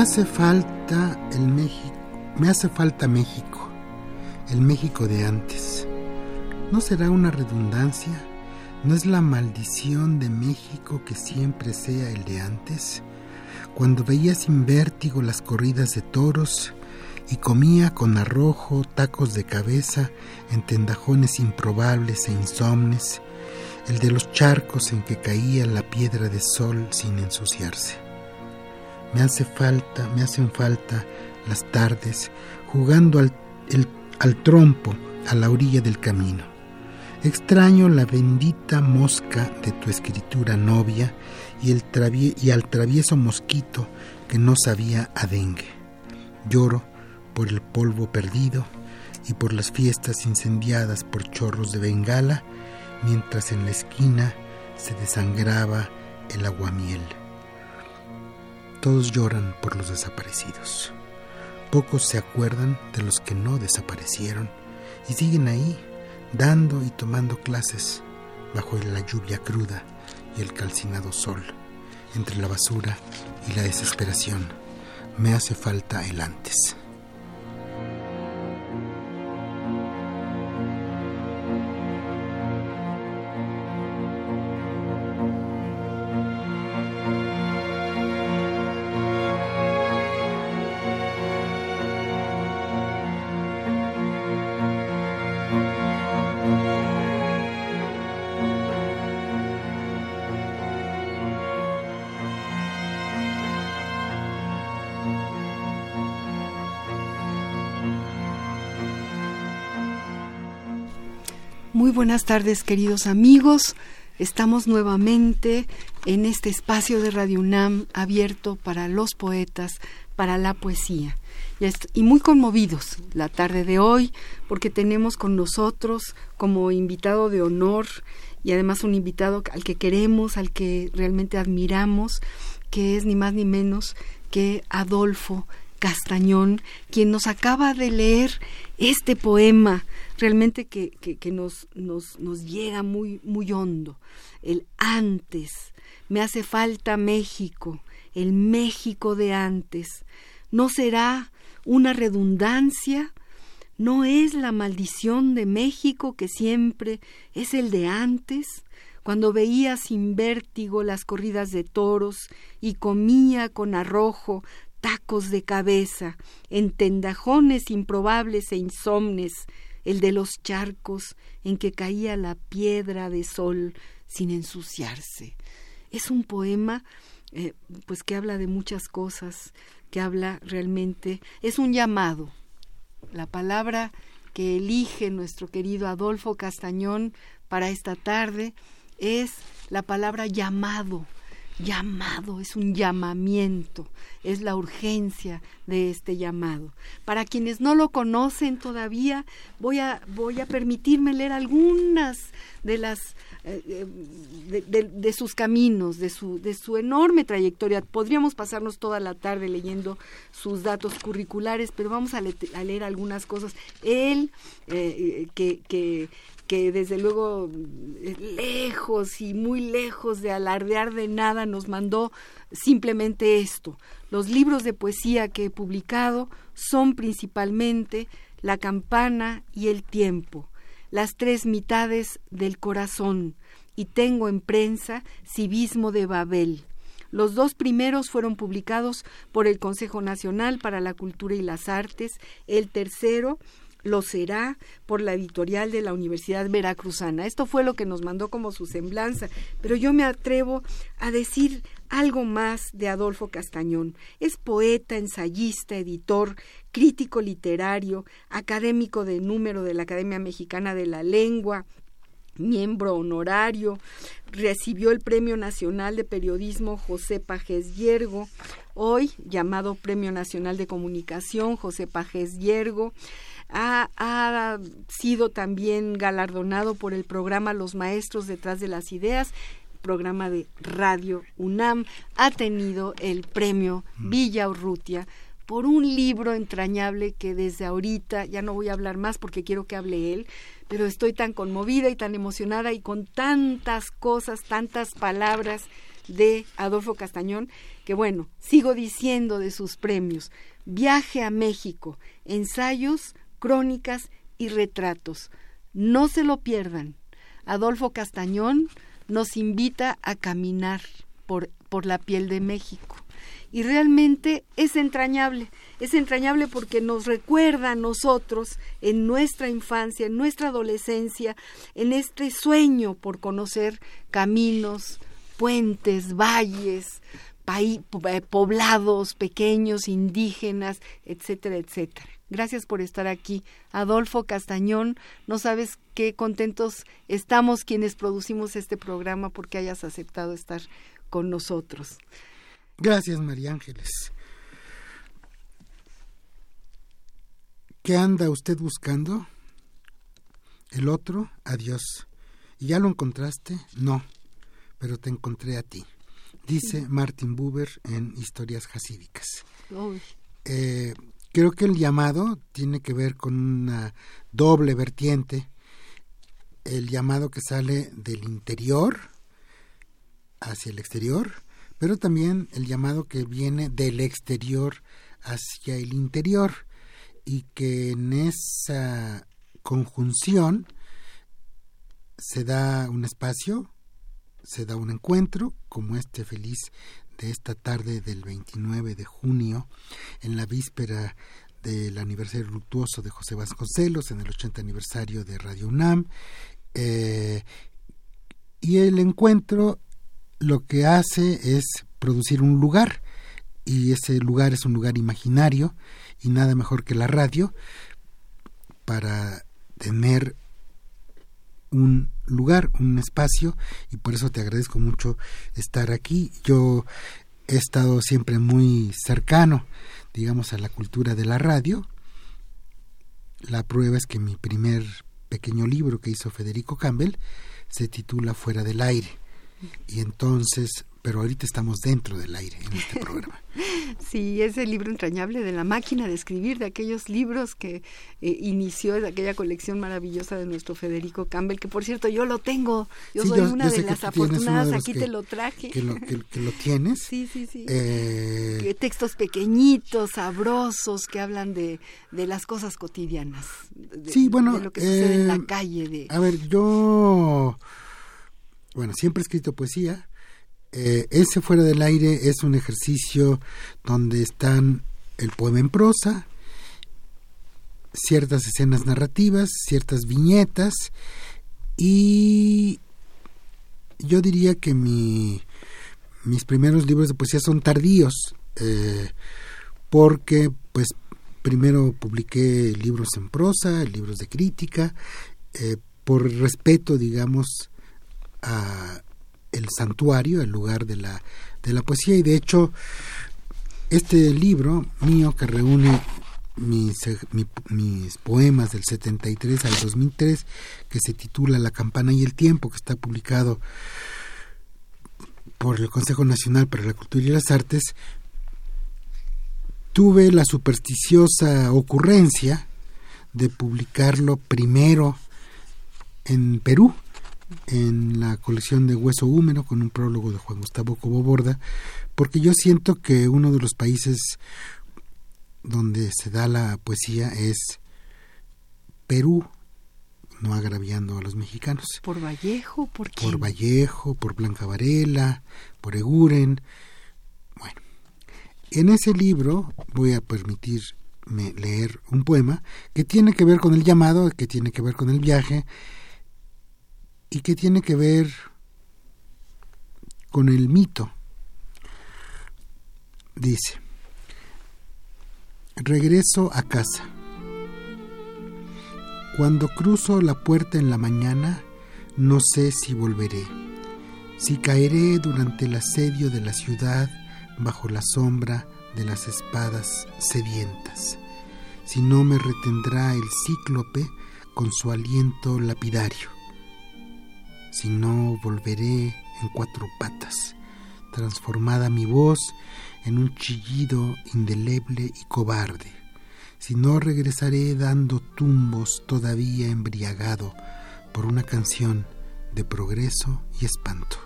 Hace falta el México, me hace falta México, el México de antes. ¿No será una redundancia? ¿No es la maldición de México que siempre sea el de antes? Cuando veía sin vértigo las corridas de toros y comía con arrojo tacos de cabeza en tendajones improbables e insomnes, el de los charcos en que caía la piedra de sol sin ensuciarse. Me hace falta, me hacen falta las tardes jugando al, al trompo a la orilla del camino. Extraño la bendita mosca de tu escritura novia y, el y al travieso mosquito que no sabía a dengue. Lloro por el polvo perdido y por las fiestas incendiadas por chorros de bengala, mientras en la esquina se desangraba el aguamiel. Todos lloran por los desaparecidos. Pocos se acuerdan de los que no desaparecieron y siguen ahí, dando y tomando clases bajo la lluvia cruda y el calcinado sol, entre la basura y la desesperación. Me hace falta el antes. Buenas tardes, queridos amigos. Estamos nuevamente en este espacio de Radio UNAM abierto para los poetas, para la poesía. Y, muy conmovidos la tarde de hoy porque tenemos con nosotros como invitado de honor y además un invitado al que queremos, al que realmente admiramos, que es ni más ni menos que Adolfo Castañón, quien nos acaba de leer este poema realmente que, que, nos, nos, nos, llega muy, muy hondo. El antes. Me hace falta México, el México de antes. ¿No será una redundancia? ¿No es la maldición de México que siempre es el de antes? cuando veía sin vértigo las corridas de toros y comía con arrojo tacos de cabeza, en tendajones improbables e insomnes, el de los charcos en que caía la piedra de sol sin ensuciarse. Es un poema eh, pues que habla de muchas cosas, que habla realmente, es un llamado. La palabra que elige nuestro querido Adolfo Castañón para esta tarde es la palabra llamado llamado, es un llamamiento, es la urgencia de este llamado. Para quienes no lo conocen todavía, voy a, voy a permitirme leer algunas de las eh, eh, de, sus caminos, de su, de su enorme trayectoria. Podríamos pasarnos toda la tarde leyendo sus datos curriculares, pero vamos a, leer algunas cosas. Él, eh, que, que que desde luego lejos y muy lejos de alardear de nada nos mandó simplemente esto. Los libros de poesía que he publicado son principalmente La campana y El tiempo, las tres mitades del corazón, y tengo en prensa Civismo de Babel. Los dos primeros fueron publicados por el Consejo Nacional para la Cultura y las Artes, el tercero lo será por la editorial de la Universidad Veracruzana. Esto fue lo que nos mandó como su semblanza, pero yo me atrevo a decir algo más de Adolfo Castañón. Es poeta, ensayista, editor, crítico literario, académico de número de la Academia Mexicana de la Lengua, miembro honorario, recibió el Premio Nacional de Periodismo José Pajes Yergo, hoy llamado Premio Nacional de Comunicación José Pajes Yergo. Ha, ha, sido también galardonado por el programa Los Maestros detrás de las Ideas, programa de Radio UNAM. Ha tenido el premio Villa Urrutia por un libro entrañable que desde ahorita, ya no voy a hablar más porque quiero que hable él, pero estoy tan conmovida y tan emocionada y con tantas cosas, tantas palabras de Adolfo Castañón, que bueno, sigo diciendo de sus premios. Viaje a México, ensayos, crónicas y retratos. No se lo pierdan. Adolfo Castañón nos invita a caminar por, por la piel de México y realmente es entrañable. Es entrañable porque nos recuerda a nosotros en nuestra infancia, en nuestra adolescencia, en este sueño por conocer caminos, puentes, valles, eh, poblados pequeños, indígenas, etcétera, etcétera. Gracias por estar aquí. Adolfo Castañón, no sabes qué contentos estamos quienes producimos este programa porque hayas aceptado estar con nosotros. Gracias, María Ángeles. ¿Qué anda usted buscando? El otro, adiós. ¿Y ya lo encontraste? No, pero te encontré a ti. Dice Martin Buber en Historias Jasídicas. Eh, creo que el llamado tiene que ver con una doble vertiente. El llamado que sale del interior hacia el exterior pero también el llamado que viene del exterior hacia el interior y que en esa conjunción se da un espacio, se da un encuentro como este feliz esta tarde del 29 de junio en la víspera del aniversario luctuoso de José Vasconcelos en el 80 aniversario de Radio UNAM eh, y el encuentro lo que hace es producir un lugar y ese lugar es un lugar imaginario y nada mejor que la radio para tener un lugar, un espacio y por eso te agradezco mucho estar aquí. Yo he estado siempre muy cercano, digamos, a la cultura de la radio. La prueba es que mi primer pequeño libro que hizo Federico Campbell se titula Fuera del aire y entonces pero ahorita estamos dentro del aire en este programa. sí, es el libro entrañable de la máquina de escribir, de aquellos libros que eh, inició de aquella colección maravillosa de nuestro Federico Campbell, que por cierto yo lo tengo, yo soy una de las afortunadas, aquí te lo traje. Que lo, tienes. sí, sí, sí. Eh, textos pequeñitos, sabrosos, que hablan de, de las cosas cotidianas. sí, bueno. De lo que sucede en la eh, calle. De... A ver, yo bueno, siempre he escrito poesía. Eh, ese fuera del aire es un ejercicio donde están el poema en prosa, ciertas escenas narrativas, ciertas viñetas y yo diría que mi, mis primeros libros de poesía son tardíos eh, porque pues primero publiqué libros en prosa, libros de crítica, eh, por respeto digamos a el santuario, el lugar de la, de la poesía. Y de hecho este libro mío que reúne mis, mis poemas del 73 al 2003 que se titula La campana y el tiempo que está publicado por el Consejo Nacional para la Cultura y las Artes tuve la supersticiosa ocurrencia de publicarlo primero en Perú en la colección de Hueso Húmero con un prólogo de Juan Gustavo Coboborda, porque yo siento que uno de los países donde se da la poesía es Perú, no agraviando a los mexicanos. ¿Por Vallejo? ¿Por Por Vallejo, por Blanca Varela, por Eguren. Bueno, en ese libro voy a permitirme leer un poema que tiene que ver con el llamado, que tiene que ver con el viaje, y que tiene que ver con el mito. Dice, regreso a casa. Cuando cruzo la puerta en la mañana, no sé si volveré, si caeré durante el asedio de la ciudad bajo la sombra de las espadas sedientas, si no me retendrá el cíclope con su aliento lapidario, si no volveré en cuatro patas, transformada mi voz en un chillido indeleble y cobarde, si no regresaré dando tumbos todavía embriagado por una canción de progreso y espanto,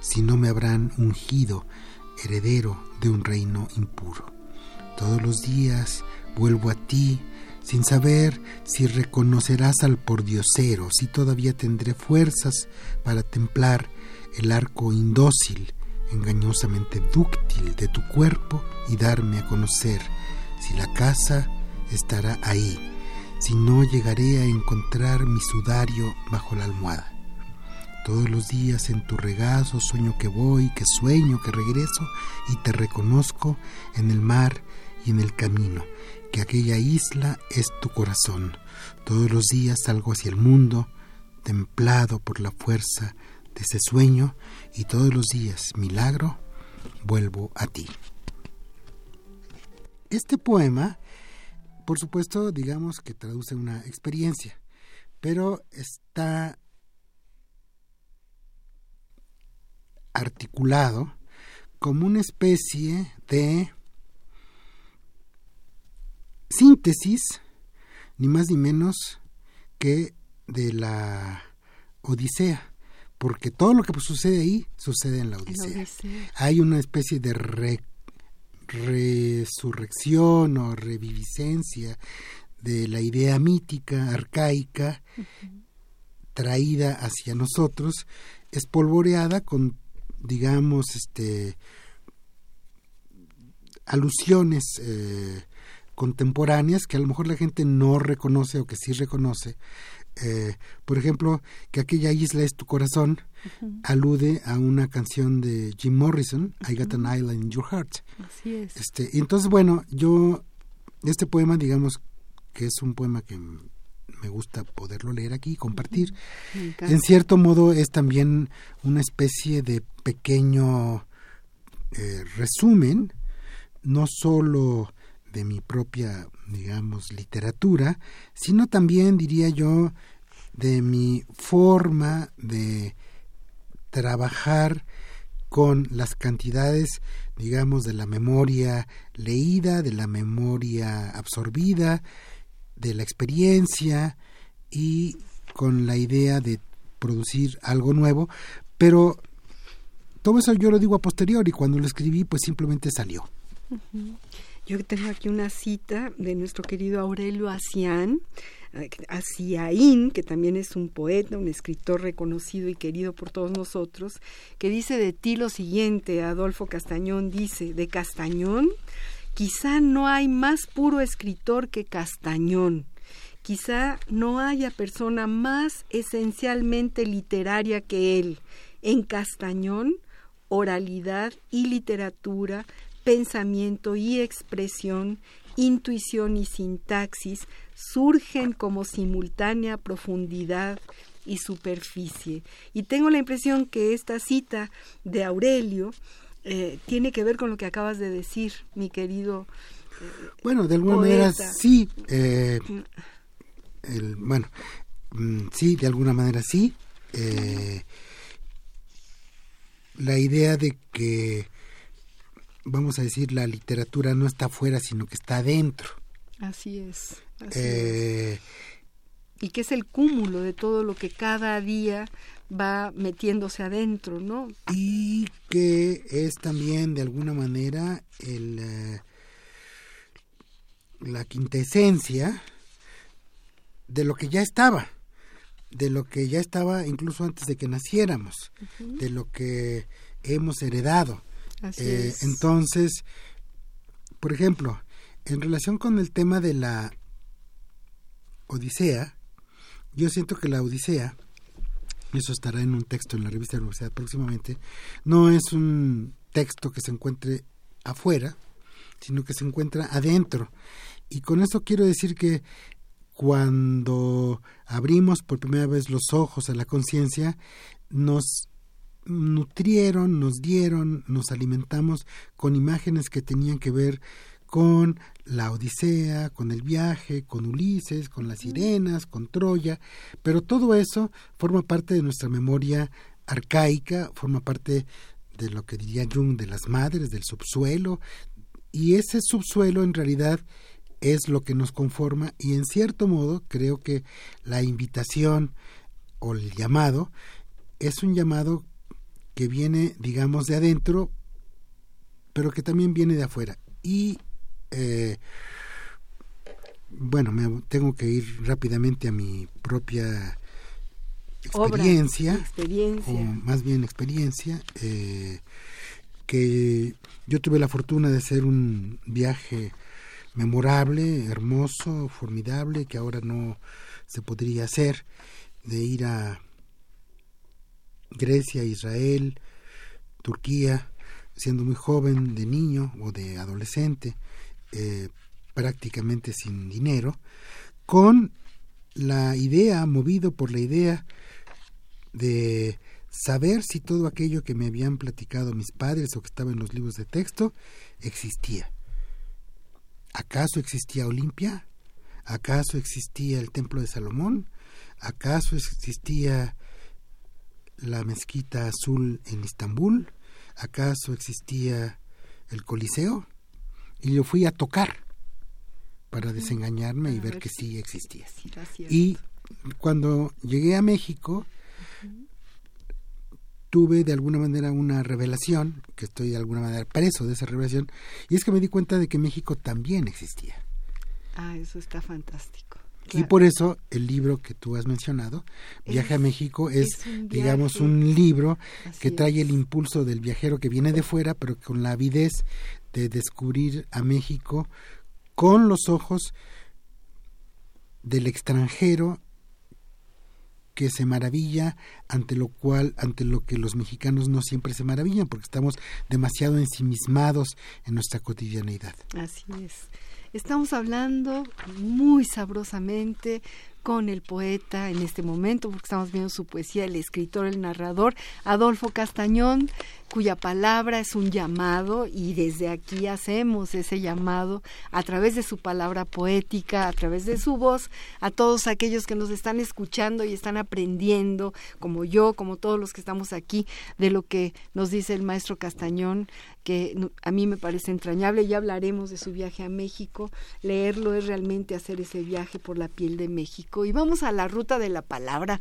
si no me habrán ungido heredero de un reino impuro. Todos los días vuelvo a ti sin saber si reconocerás al pordiosero, si todavía tendré fuerzas para templar el arco indócil, engañosamente dúctil de tu cuerpo y darme a conocer si la casa estará ahí, si no llegaré a encontrar mi sudario bajo la almohada. Todos los días en tu regazo sueño que voy, que sueño, que regreso y te reconozco en el mar y en el camino, que aquella isla es tu corazón. Todos los días salgo hacia el mundo, templado por la fuerza de ese sueño, y todos los días, milagro, vuelvo a ti. Este poema, por supuesto, digamos que traduce una experiencia, pero está articulado como una especie de síntesis, ni más ni menos que de la Odisea, porque todo lo que sucede ahí sucede en la Odisea. Hay una especie de resurrección o reviviscencia de la idea mítica, arcaica, traída hacia nosotros, espolvoreada con digamos, este, alusiones eh, contemporáneas que a lo mejor la gente no reconoce o que sí reconoce. Eh, por ejemplo, que aquella isla es tu corazón, alude a una canción de Jim Morrison, I Got an Island in Your Heart. Así es. Este, entonces, bueno, yo, este poema, digamos que es un poema que me gusta poderlo leer aquí y compartir. En cierto modo es también una especie de pequeño eh, resumen, no solo de mi propia, digamos, literatura, sino también, diría yo, de mi forma de trabajar con las cantidades, digamos, de la memoria leída, de la memoria absorbida, de la experiencia y con la idea de producir algo nuevo, pero todo eso yo lo digo a posteriori, cuando lo escribí pues simplemente salió. Yo tengo aquí una cita de nuestro querido Aurelio Asián, eh, Asiaín, que también es un poeta, un escritor reconocido y querido por todos nosotros, que dice de ti lo siguiente, Adolfo Castañón dice, de Castañón Quizá no hay más puro escritor que Castañón. Quizá no haya persona más esencialmente literaria que él. En Castañón, oralidad y literatura, pensamiento y expresión, intuición y sintaxis surgen como simultánea profundidad y superficie. Y tengo la impresión que esta cita de Aurelio eh, tiene que ver con lo que acabas de decir, mi querido. Eh, bueno, de alguna manera sí. Eh, el, bueno, mm, sí, de alguna manera sí. la idea de que, vamos a decir, la literatura no está afuera, sino que está adentro. Así es. Y que es el cúmulo de todo lo que cada día va metiéndose adentro, ¿no? Y que es también de alguna manera el, eh, la quintesencia de lo que ya estaba, de lo que ya estaba incluso antes de que naciéramos, de lo que hemos heredado. Eh, entonces, por ejemplo, en relación con el tema de la Odisea, yo siento que la Odisea eso estará en un texto en la revista de la universidad próximamente, no es un texto que se encuentre afuera, sino que se encuentra adentro. Y con eso quiero decir que cuando abrimos por primera vez los ojos a la conciencia, nos nutrieron, nos dieron, nos alimentamos con imágenes que tenían que ver con la Odisea, con el viaje, con Ulises, con las sirenas, con Troya, pero todo eso forma parte de nuestra memoria arcaica, forma parte de lo que diría Jung de las madres, del subsuelo, y ese subsuelo en realidad es lo que nos conforma y en cierto modo creo que la invitación o el llamado es un llamado que viene, digamos, de adentro, pero que también viene de afuera. Y eh, bueno, me tengo que ir rápidamente a mi propia experiencia, experiencia. o más bien experiencia, eh, que yo tuve la fortuna de hacer un viaje memorable, hermoso, formidable, que ahora no se podría hacer, de ir a Grecia, Israel, Turquía, siendo muy joven, de niño o de adolescente, eh, prácticamente sin dinero, con la idea, movido por la idea de saber si todo aquello que me habían platicado mis padres o que estaba en los libros de texto existía. ¿Acaso existía Olimpia? ¿Acaso existía el templo de Salomón? ¿Acaso existía la mezquita azul en Estambul? ¿Acaso existía el Coliseo? Y yo fui a tocar para desengañarme y ver que sí existía. Y cuando llegué a México, tuve de alguna manera una revelación, que estoy de alguna manera preso de esa revelación, y es que me di cuenta de que México también existía. Ah, eso está fantástico. Y por eso el libro que tú has mencionado, Viaje a México, es, digamos, un libro que trae el impulso del viajero que viene de fuera, pero con la avidez de descubrir a México con los ojos del extranjero que se maravilla ante lo cual ante lo que los mexicanos no siempre se maravillan porque estamos demasiado ensimismados en nuestra cotidianeidad. Así es. Estamos hablando muy sabrosamente con el poeta en este momento, porque estamos viendo su poesía, el escritor, el narrador, Adolfo Castañón, cuya palabra es un llamado y desde aquí hacemos ese llamado a través de su palabra poética, a través de su voz, a todos aquellos que nos están escuchando y están aprendiendo, como yo, como todos los que estamos aquí, de lo que nos dice el maestro Castañón, que a mí me parece entrañable. Ya hablaremos de su viaje a México. Leerlo es realmente hacer ese viaje por la piel de Y vamos a la ruta de la palabra,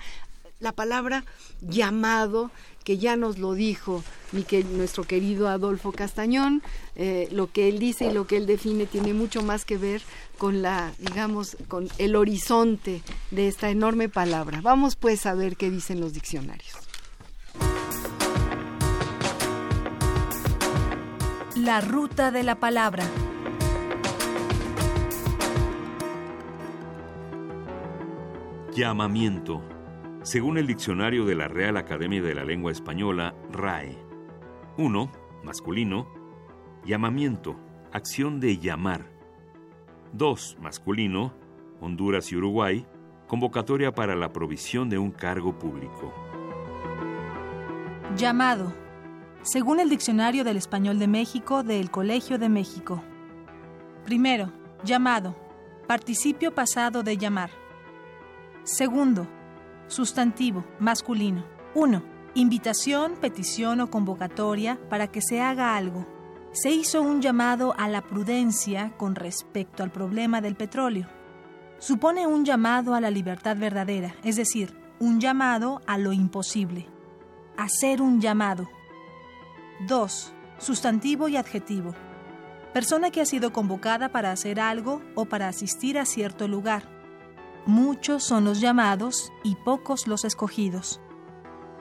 la palabra llamado, que ya nos lo dijo mi nuestro querido Adolfo Castañón, eh, lo que él dice y lo que él define tiene mucho más que ver con la, digamos, con el horizonte de esta enorme palabra. Vamos pues a ver qué dicen los diccionarios. La ruta de la palabra. Llamamiento según el diccionario de la Real Academia de la Lengua Española, RAE. 1. Masculino. Llamamiento, acción de llamar. 2. Masculino. Honduras y Uruguay. Convocatoria para la provisión de un cargo público. Llamado. Según el diccionario del Español de México del Colegio de México. Primero, llamado. Participio pasado de llamar. Segundo, Sustantivo, masculino. 1. Invitación, petición o convocatoria para que se haga algo. Se hizo un llamado a la prudencia con respecto al problema del petróleo. Supone un llamado a la libertad verdadera, es decir, un llamado a lo imposible. Hacer un llamado. 2. Sustantivo y adjetivo. Persona que ha sido convocada para hacer algo o para asistir a cierto lugar Muchos son los llamados y pocos los escogidos.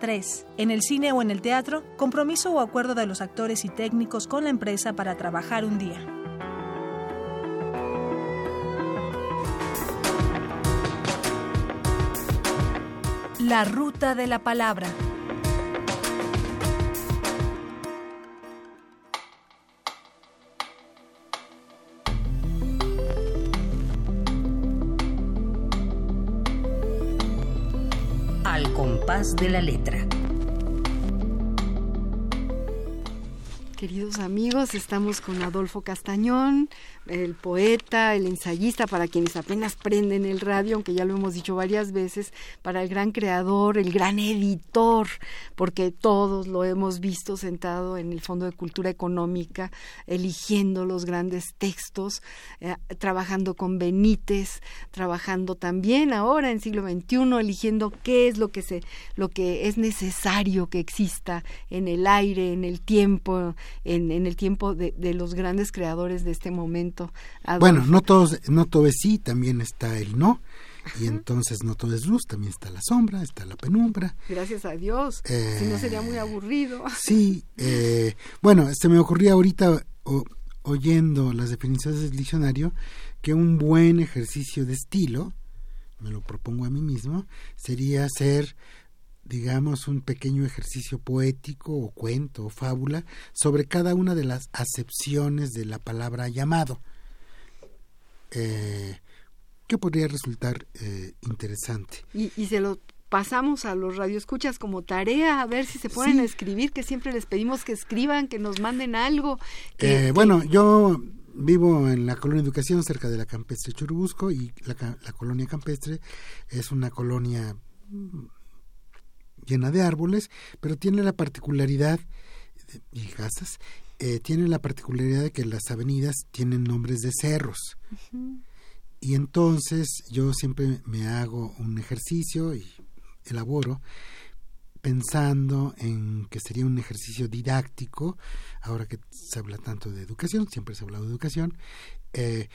3. En el cine o en el teatro, compromiso o acuerdo de los actores y técnicos con la empresa para trabajar un día. La ruta de la palabra. Compás de la letra. Queridos amigos, estamos con Adolfo Castañón, el poeta, el ensayista, para quienes apenas prenden el radio, aunque ya lo hemos dicho varias veces, para el gran creador, el gran editor, porque todos lo hemos visto sentado en el Fondo de Cultura Económica, eligiendo los grandes textos, eh, trabajando con Benítez, trabajando también ahora en siglo XXI, eligiendo qué es lo que se, lo que es necesario que exista en el aire, en el tiempo, en, el tiempo de los grandes creadores de este momento bueno, no, todos, no todo es sí, también está el no. Y entonces no todo es luz, también está la sombra, está la penumbra. Gracias a Dios, si no sería muy eh, aburrido. Sí, eh, bueno, se me ocurría ahorita oyendo las definiciones del diccionario que un buen ejercicio de estilo, me lo propongo a mí mismo, sería hacer digamos, un pequeño ejercicio poético o cuento o fábula sobre cada una de las acepciones de la palabra llamado, eh, que podría resultar eh, interesante. Y, se lo pasamos a los radioescuchas como tarea, a ver si se pueden escribir, que siempre les pedimos que escriban, que nos manden algo. Eh, bueno, yo vivo en la colonia Educación, cerca de la campestre Churubusco, y la, la colonia campestre es una colonia llena de árboles, pero tiene la particularidad, y casas, eh, tiene la particularidad de que las avenidas tienen nombres de cerros. Y entonces yo siempre me hago un ejercicio y elaboro pensando en que sería un ejercicio didáctico, ahora que se habla tanto de educación, siempre se ha hablado de educación, eh,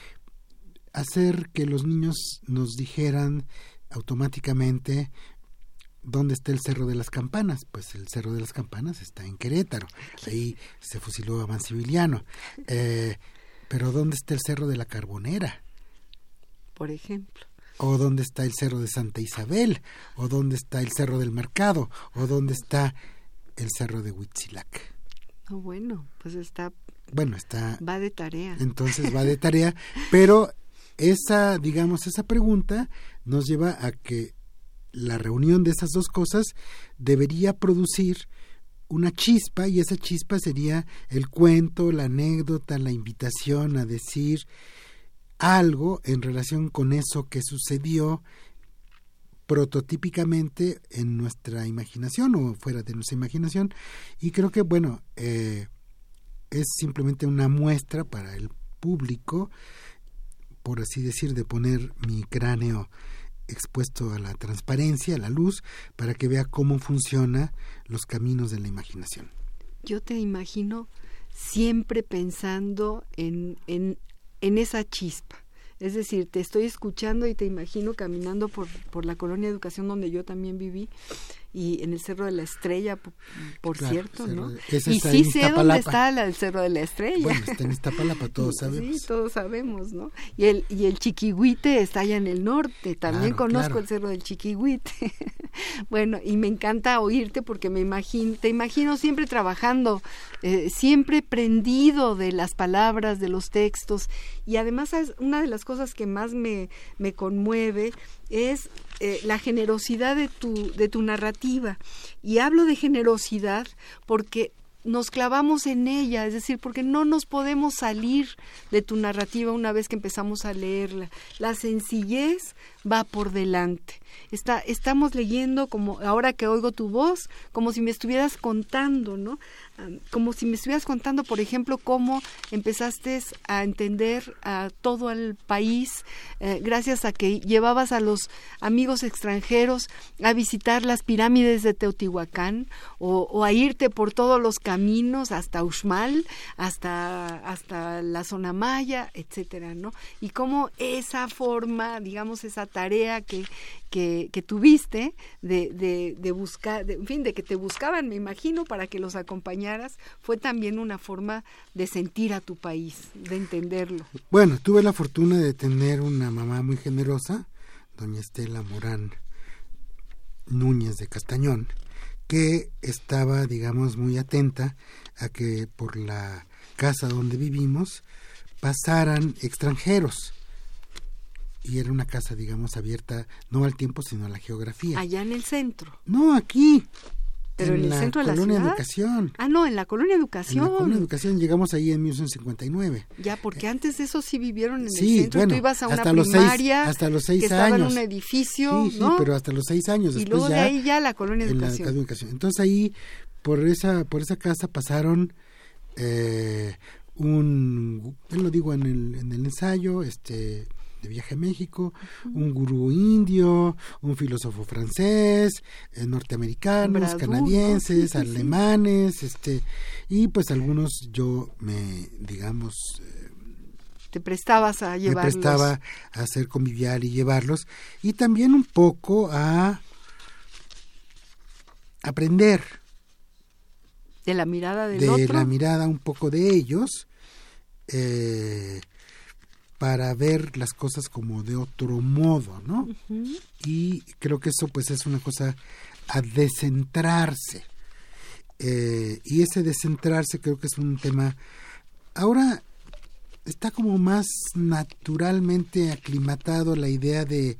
hacer que los niños nos dijeran automáticamente ¿Dónde está el Cerro de las Campanas? Pues el Cerro de las Campanas está en Querétaro. Ahí se fusiló a Mancibiliano. Eh, pero ¿dónde está el Cerro de la Carbonera? Por ejemplo. ¿O dónde está el Cerro de Santa Isabel? ¿O dónde está el Cerro del Mercado? ¿O dónde está el Cerro de Huitzilac? Oh, bueno, pues está... Bueno, está... Va de tarea. Entonces va de tarea, pero esa, digamos, esa pregunta nos lleva a que la reunión de esas dos cosas debería producir una chispa y esa chispa sería el cuento, la anécdota, la invitación a decir algo en relación con eso que sucedió prototípicamente en nuestra imaginación o fuera de nuestra imaginación. Y creo que bueno eh, es simplemente una muestra para el público por así decir de poner mi cráneo expuesto a la transparencia, a la luz, para que vea cómo funciona los caminos de la imaginación. Yo te imagino siempre pensando en, en, en esa chispa. Es decir, te estoy escuchando y te imagino caminando por, por la colonia de educación donde yo también viví y en el Cerro de la Estrella, por, cierto, ¿no? Y sí sé dónde está el Cerro de la Estrella. Bueno, está en Iztapalapa, todos sabemos. Sí, todos sabemos, ¿no? Y el, y el Chiquihuite está allá en el norte, también conozco el Cerro del Chiquihuite. bueno, y me encanta oírte porque me imagino, te imagino siempre trabajando, eh, siempre prendido de las palabras, de los textos, y además una de las cosas que más me, me conmueve es eh, la generosidad de tu, de tu narrativa. Y hablo de generosidad porque nos clavamos en ella, es decir, porque no nos podemos salir de tu narrativa una vez que empezamos a leerla. La sencillez va por delante. Está, estamos leyendo como ahora que oigo tu voz, como si me estuvieras contando, ¿no? como si me estuvieras contando, por ejemplo, cómo empezaste a entender a todo el país eh, gracias a que llevabas a los amigos extranjeros a visitar las pirámides de Teotihuacán o, a irte por todos los caminos hasta Uxmal, hasta, hasta la zona maya, etcétera, ¿no? Y cómo esa forma, digamos, esa tarea que, que, tuviste de, de, buscar, en fin, de que te buscaban, me imagino, para que los acompañaras, fue también una forma de sentir a tu país, de entenderlo. Bueno, tuve la fortuna de tener una mamá muy generosa, doña Estela Morán Núñez de Castañón, que estaba, digamos, muy atenta a que por la casa donde vivimos pasaran extranjeros y era una casa, digamos, abierta no al tiempo, sino a la geografía. Allá en el centro. No, aquí. Pero en, el la centro de la colonia ciudad. Educación. Ah, no, en la colonia Educación. En la colonia Educación llegamos ahí en 1959. Ya, porque antes de eso sí vivieron en Sí, el centro. bueno, Tú ibas a una hasta los seis- primaria hasta los seis que estaba en años. un edificio, Sí, sí, ¿no? pero hasta los seis años. y luego de ya ahí ya la colonia en la Educación. educación. Entonces ahí, por esa, por esa casa pasaron eh, un, él lo digo en el, en el ensayo, este de viaje a México, un gurú indio, un filósofo francés, eh, norteamericanos, canadienses, alemanes, este y pues algunos yo me digamos eh, Te prestabas a me llevarlos. prestaba a hacer convivial y llevarlos y también un poco a aprender de la mirada del de otro. la mirada un poco de ellos eh, para ver las cosas como de otro modo, ¿no? Y creo que eso pues es una cosa a descentrarse. Eh, y ese descentrarse creo que es un tema ahora está como más naturalmente aclimatado la idea de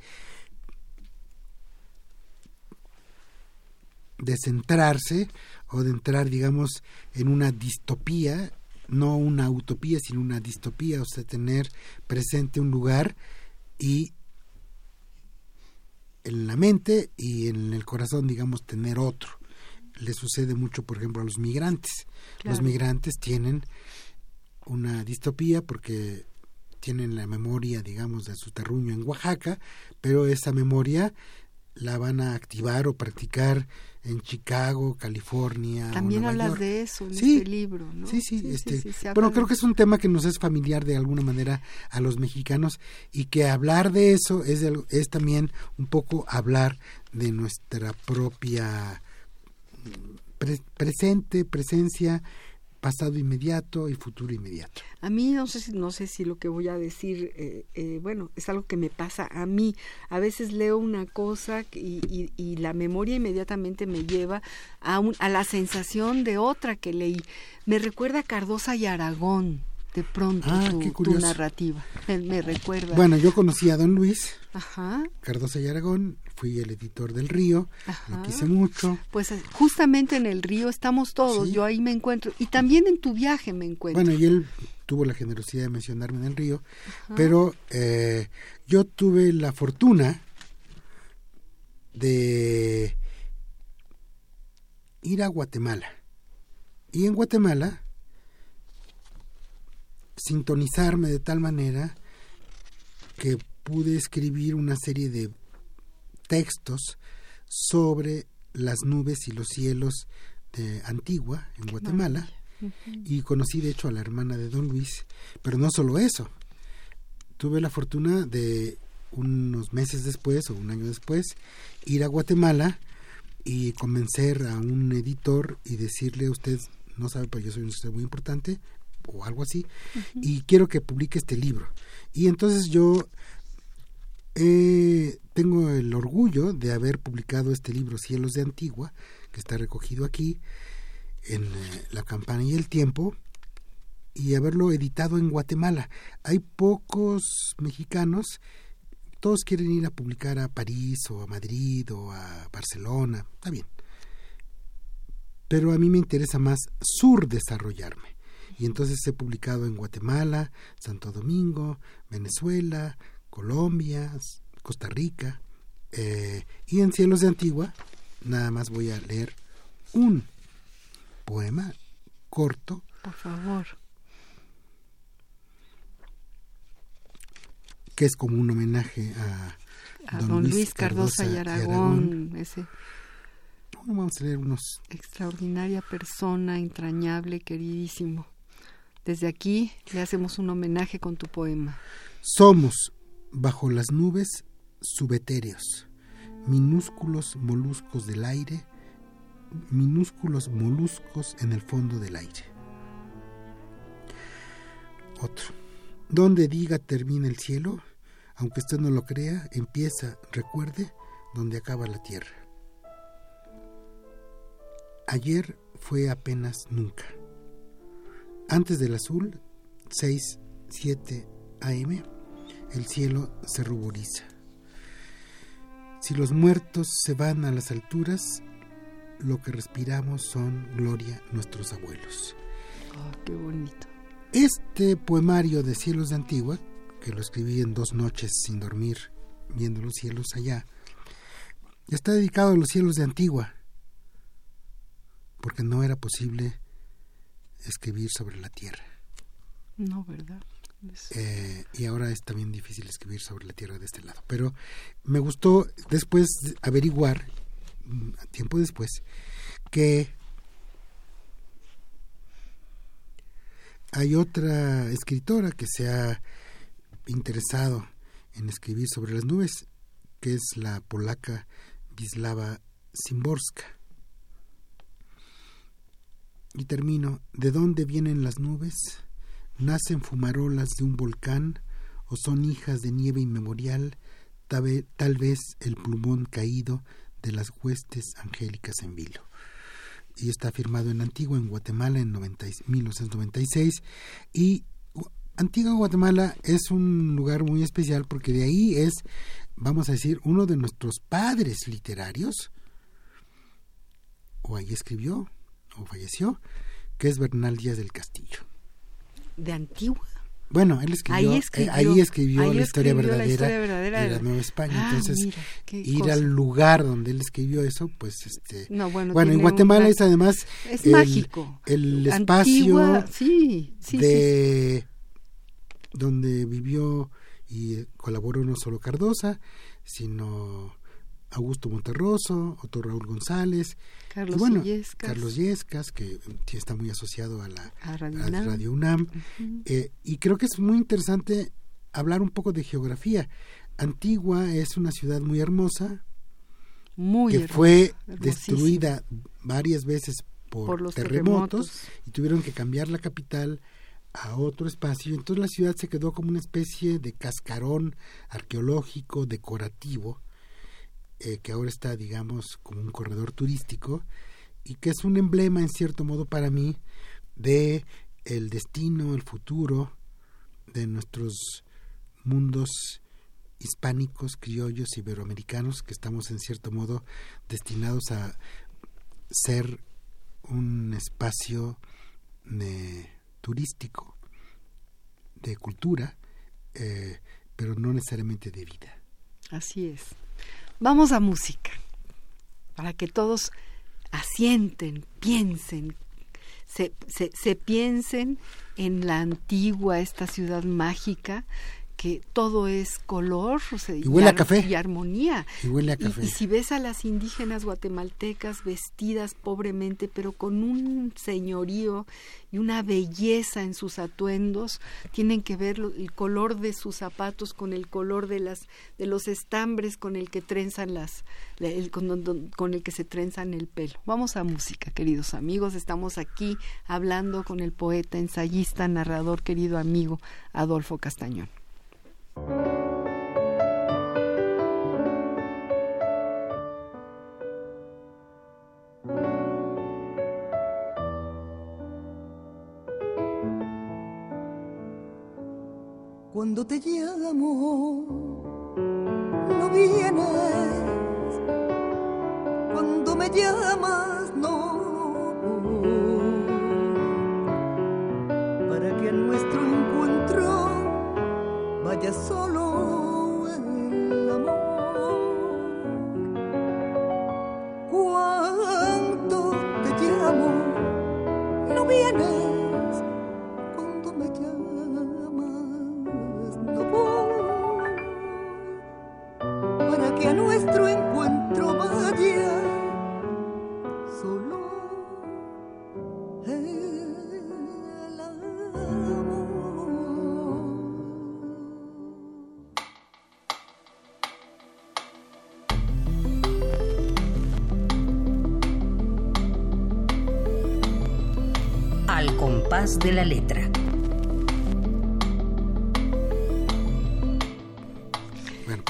de centrarse o de entrar digamos en una distopía no una utopía sino una distopía o sea tener presente un lugar y en la mente y en el corazón digamos tener otro. Le sucede mucho por ejemplo a los migrantes. Los migrantes tienen una distopía porque tienen la memoria, digamos, de su terruño en Oaxaca, pero esa memoria la van a activar o practicar en Chicago, California. o También Nueva hablas York. de eso en Sí, este libro, ¿no? Sí, sí, este, sí, bueno, de- creo que es un tema que nos es familiar de alguna manera a los mexicanos y que hablar de eso es, de es también un poco hablar de nuestra propia pre- presente, presencia, pasado inmediato y futuro inmediato. A mí no sé si no sé si lo que voy a decir, eh, eh, bueno, es algo que me pasa a mí. A veces leo una cosa y, y- y la memoria inmediatamente me lleva a, un- a la sensación de otra que leí. Me recuerda a Cardosa y Aragón, de pronto Ah, tu, tu narrativa. Me, me recuerda. Bueno, yo conocí a Don Luis Ajá, Cardosa y Aragón, fui el editor del Río, Ajá. lo quise mucho. pues eh, justamente en el río estamos todos. Sí. Yo ahí me encuentro y también en tu viaje me encuentro. Bueno, y él tuvo la generosidad de mencionarme en el río, pero eh, yo tuve la fortuna de ir a Guatemala. Y en Guatemala sintonizarme de tal manera que pude escribir una serie de textos sobre las nubes y los cielos de Antigua, en Guatemala, y conocí de hecho a la hermana de Don Luis, pero no solo eso, tuve la fortuna de unos meses después o un año después ir a Guatemala y convencer a un editor y decirle usted no sabe pero yo soy un editor muy importante o algo así y quiero que publique este libro y entonces yo eh, tengo el orgullo de haber publicado este libro Cielos de Antigua que está recogido aquí en eh, La Campana y el Tiempo y haberlo editado en Guatemala. Hay pocos mexicanos, todos quieren ir a publicar a París o a Madrid o a Barcelona, está bien. Pero a mí me interesa más sur desarrollarme. Y entonces he publicado en Guatemala, Santo Domingo, Venezuela, Colombia, Costa Rica eh, y en Cielos de Antigua. Nada más voy a leer un poema corto Por favor. que es como un homenaje a, A don, Luis Cardosa, y Aragón, ese Bueno, vamos a leer unos. extraordinaria persona, entrañable, queridísimo. Desde aquí le hacemos un homenaje con tu poema. Somos, bajo las nubes, subetéreos, minúsculos moluscos del aire, minúsculos moluscos en el fondo del aire. Otro. Donde diga termina el cielo, aunque usted no lo crea, empieza, recuerde, donde acaba la tierra. Ayer fue apenas nunca. Antes del azul, 6, 7 AM, el cielo se ruboriza. Si los muertos se van a las alturas, lo que respiramos son gloria nuestros abuelos. Oh, qué bonito. Este poemario de Cielos de Antigua, que lo escribí en dos noches sin dormir, viendo los cielos allá, está dedicado a los cielos de Antigua, porque no era posible escribir sobre la tierra. No, ¿verdad? Eh, y ahora es también difícil escribir sobre la tierra de este lado. Pero me gustó después averiguar, mm, tiempo después, que hay otra escritora que se ha interesado en escribir sobre las nubes, que es la polaca Wisława Szymborska. Y termino, ¿de dónde vienen las nubes? ¿Nacen fumarolas de un volcán o son hijas de nieve inmemorial, tal vez el plumón caído de las huestes angélicas en vilo? Y está firmado en Antigua, en Guatemala, en 1996. Y Antigua Guatemala es un lugar muy especial porque de ahí es, vamos a decir, uno de nuestros padres literarios, o ahí escribió, o falleció, que es Bernal Díaz del Castillo. ¿De Antigua? Bueno, él escribió, ahí eh, escribió, la, historia verdadera de la Nueva España. Ah, Entonces, ir al lugar donde él escribió eso, pues este. bueno, en Guatemala es además. Es mágico. El espacio de. donde vivió y colaboró no solo Cardosa, sino Augusto Monterroso, otro Raúl González, Carlos bueno, Carlos Yescas, que está muy asociado a la Radio, UNAM. Eh, y creo que es muy interesante hablar un poco de geografía. Antigua es una ciudad muy hermosa, muy que fue destruida varias veces por, los terremotos, y tuvieron que cambiar la capital a otro espacio. Entonces la ciudad se quedó como una especie de cascarón arqueológico decorativo eh, que ahora está, digamos, como un corredor turístico y que es un emblema, en cierto modo, para mí, de el destino, el futuro de nuestros mundos hispánicos, criollos, iberoamericanos, que estamos en cierto modo destinados a ser un espacio de, turístico, de cultura, eh, pero no necesariamente de vida. Así es. Vamos a música, para que todos asienten, piensen, se, se, se piensen en la antigua, esta ciudad mágica, que todo es color y, huele a café. y armonía. Y huele a café. Y, si ves a las indígenas guatemaltecas vestidas pobremente, pero con un señorío y una belleza en sus atuendos, tienen que ver el color de sus zapatos con el color de las de los estambres con el que trenzan las el, con, con el que se trenzan el pelo. Vamos a música, queridos amigos. Estamos aquí hablando con el poeta, ensayista, narrador, querido amigo Adolfo Castañón. Cuando te llamo, no vienes. Cuando me llamas, no. Vaya solo el amor. Cuando te llamo, no vienes. De la letra.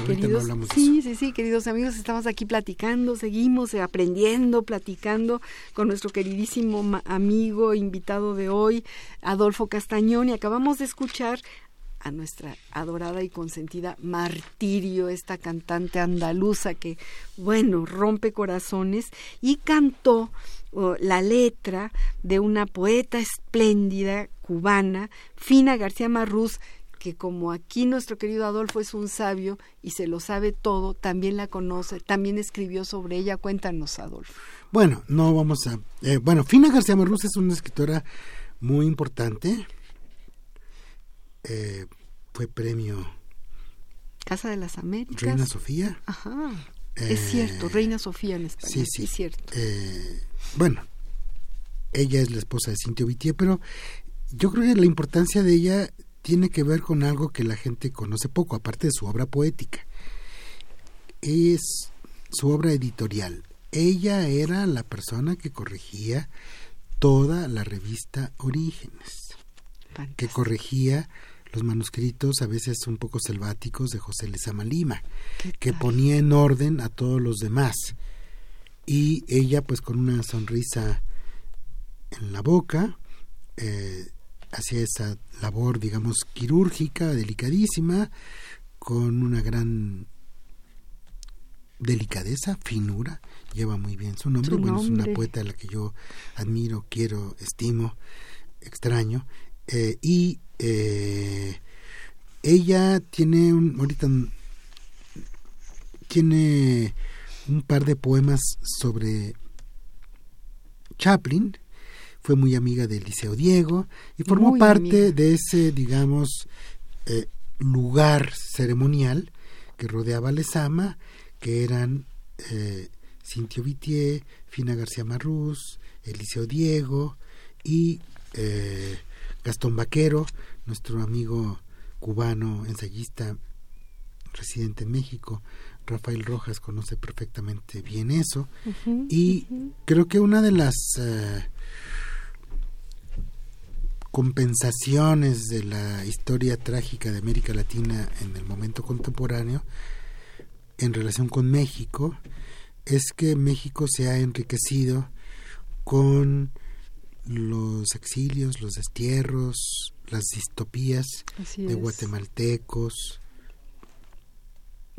queridos, sí, sí, sí, queridos amigos, estamos aquí platicando, seguimos aprendiendo, platicando con nuestro queridísimo amigo, invitado de hoy, Adolfo Castañón, y acabamos de escuchar a nuestra adorada y consentida Martirio, esta cantante andaluza que, bueno, rompe corazones, y cantó la letra de una poeta espléndida cubana, Fina García Marrús, que como aquí nuestro querido Adolfo es un sabio y se lo sabe todo, también la conoce, también escribió sobre ella. Cuéntanos, Adolfo. Bueno, no vamos a... eh, bueno, Fina García Marrús es una escritora muy importante. Eh, fue premio Casa de las Américas. Reina Sofía. Ajá. Eh, es cierto, Reina Sofía en español. sí, sí. Es cierto. Eh, bueno, ella es la esposa de Cintio Vitier, pero yo creo que la importancia de ella tiene que ver con algo que la gente conoce poco, aparte de su obra poética. Es su obra editorial. Ella era la persona que corregía toda la revista Orígenes, que corregía los manuscritos a veces un poco selváticos de José Lezama Lima, ¿Qué que ponía en orden a todos los demás. Y ella, pues con una sonrisa en la boca, eh, hacía esa labor, digamos, quirúrgica, delicadísima, con una gran delicadeza, finura, lleva muy bien su nombre. Su bueno, es una poeta a la que yo admiro, quiero, estimo, extraño. eh, y eh, ella tiene un, ahorita tiene un par de poemas sobre Chaplin, fue muy amiga de Liceo Diego y formó Muy parte amiga. de ese, digamos, eh, lugar ceremonial que rodeaba a Lezama, que eran eh, Cintio Vitier, Fina García Marrús, Eliseo Diego y eh, Gastón Vaquero, nuestro amigo cubano, ensayista, residente en México, Rafael Rojas conoce perfectamente bien eso. Y creo que una de las eh, compensaciones de la historia trágica de América Latina en el momento contemporáneo en relación con México es que México se ha enriquecido con los exilios, los destierros, las distopías Así de es. guatemaltecos,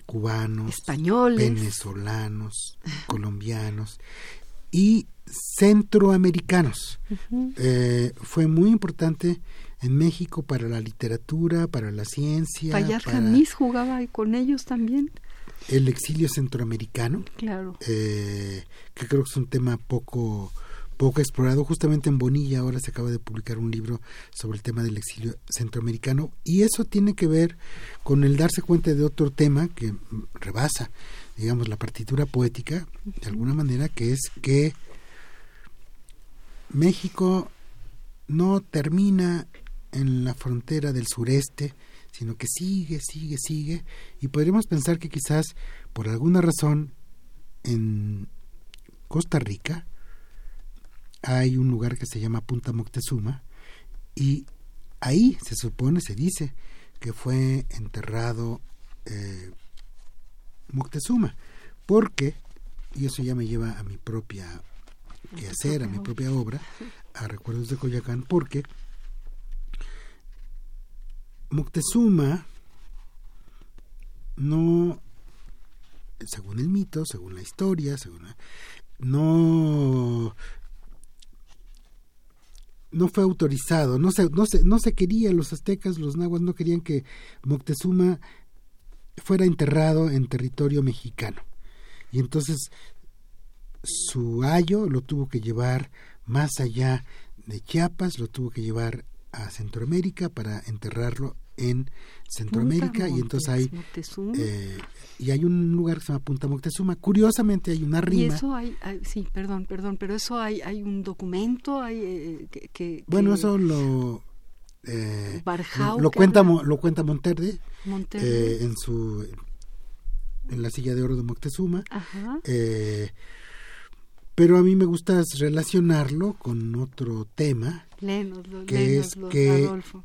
cubanos, Españoles. venezolanos, colombianos y centroamericanos. Eh, fue muy importante en México para la literatura, para la ciencia, Fayad para Jamis jugaba con ellos también. el exilio centroamericano, Claro. eh, que creo que es un tema poco poco explorado. Justamente en Bonilla ahora se acaba de publicar un libro sobre el tema del exilio centroamericano y eso tiene que ver con el darse cuenta de otro tema que rebasa, digamos, la partitura poética de alguna manera, que es que México no termina en la frontera del sureste, sino que sigue, sigue, sigue, y podríamos pensar que quizás por alguna razón en Costa Rica hay un lugar que se llama Punta Moctezuma y ahí se supone, se dice, que fue enterrado eh, Moctezuma, porque, y eso ya me lleva a mi propia quehacer, a mi propia obra, a Recuerdos de Coyacán, porque Moctezuma no, según el mito, según la historia, según no no fue autorizado, no se, no se, no se quería, los aztecas, los nahuas no querían que Moctezuma fuera enterrado en territorio mexicano. Y entonces su ayo lo tuvo que llevar más allá de Chiapas, lo tuvo que llevar a Centroamérica para enterrarlo en Centroamérica y entonces hay eh, y hay un lugar que se llama Punta Moctezuma. Curiosamente hay una y rima. eso hay, hay- sí, perdón, perdón, pero eso hay, hay un documento, hay eh, que, que- Bueno, eso lo eh, Barjau, lo cuenta habla- lo cuenta Monterde Monterde. eh, en su en la silla de oro de Moctezuma. Ajá. Eh, pero a mí me gusta relacionarlo con otro tema. Que es que- Adolfo.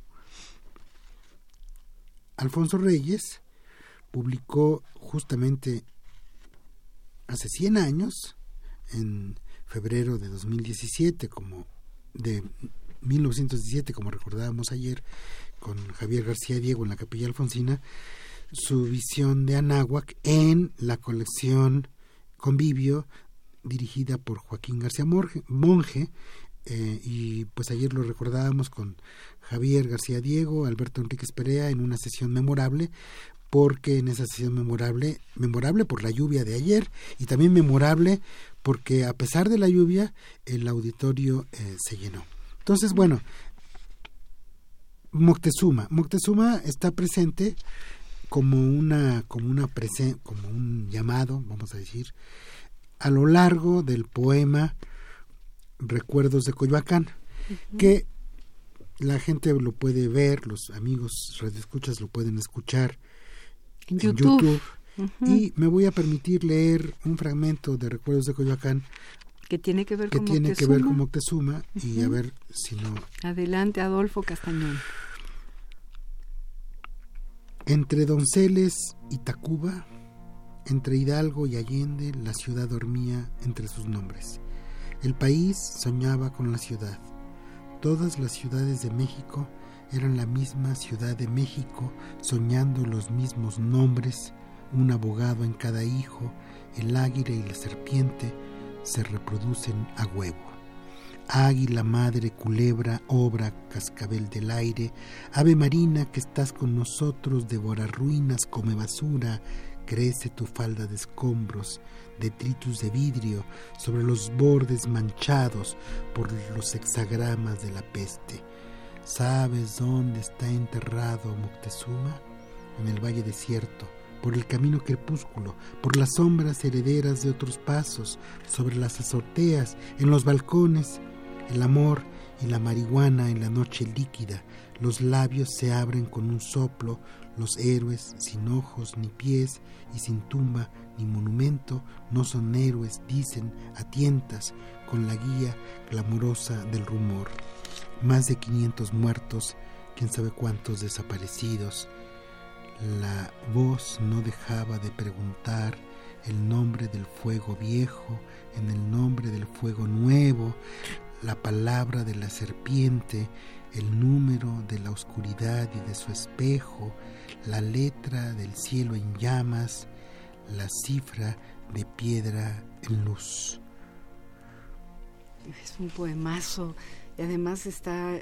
Alfonso Reyes publicó justamente hace 100 años, en febrero de 2017, como de 1917, como recordábamos ayer, con Javier García Diego en la Capilla Alfonsina, su visión de Anáhuac en la colección Convivio, dirigida por Joaquín García Monge, eh, y pues ayer lo recordábamos con Javier García Diego, Alberto Enríquez Perea en una sesión memorable, porque en esa sesión memorable, memorable por la lluvia de ayer y también memorable porque a pesar de la lluvia el auditorio eh, se llenó. Entonces, bueno, Moctezuma, Moctezuma está presente como una como una como un llamado, vamos a decir, a lo largo del poema Recuerdos de Coyoacán, que la gente lo puede ver, los amigos radioescuchas lo pueden escuchar en YouTube. Y me voy a permitir leer un fragmento de Recuerdos de Coyoacán que tiene que ver que con tiene Moctezuma. que ver con Moctezuma y a ver si no Adelante, Adolfo Castañón. Entre Donceles y Tacuba, entre Hidalgo y Allende, la ciudad dormía entre sus nombres. El país soñaba con la ciudad. Todas las ciudades de México eran la misma ciudad de México, soñando los mismos nombres, un abogado en cada hijo, el águila y la serpiente se reproducen a huevo. Águila, madre, culebra, obra, cascabel del aire, ave marina que estás con nosotros, devora ruinas, come basura, crece tu falda de escombros, detritus de vidrio sobre los bordes manchados por los hexagramas de la peste. ¿Sabes dónde está enterrado Moctezuma? En el valle desierto, por el camino crepúsculo, por las sombras herederas de otros pasos, sobre las azoteas, en los balcones, el amor y la marihuana en la noche líquida, los labios se abren con un soplo, los héroes sin ojos ni pies y sin tumba ni monumento no son héroes, dicen a tientas con la guía clamorosa del rumor. Más de 500 muertos, quién sabe cuántos desaparecidos. La voz no dejaba de preguntar el nombre del fuego viejo en el nombre del fuego nuevo, la palabra de la serpiente, el número de la oscuridad y de su espejo, la letra del cielo en llamas, la cifra de piedra en luz. Es un poemazo y además está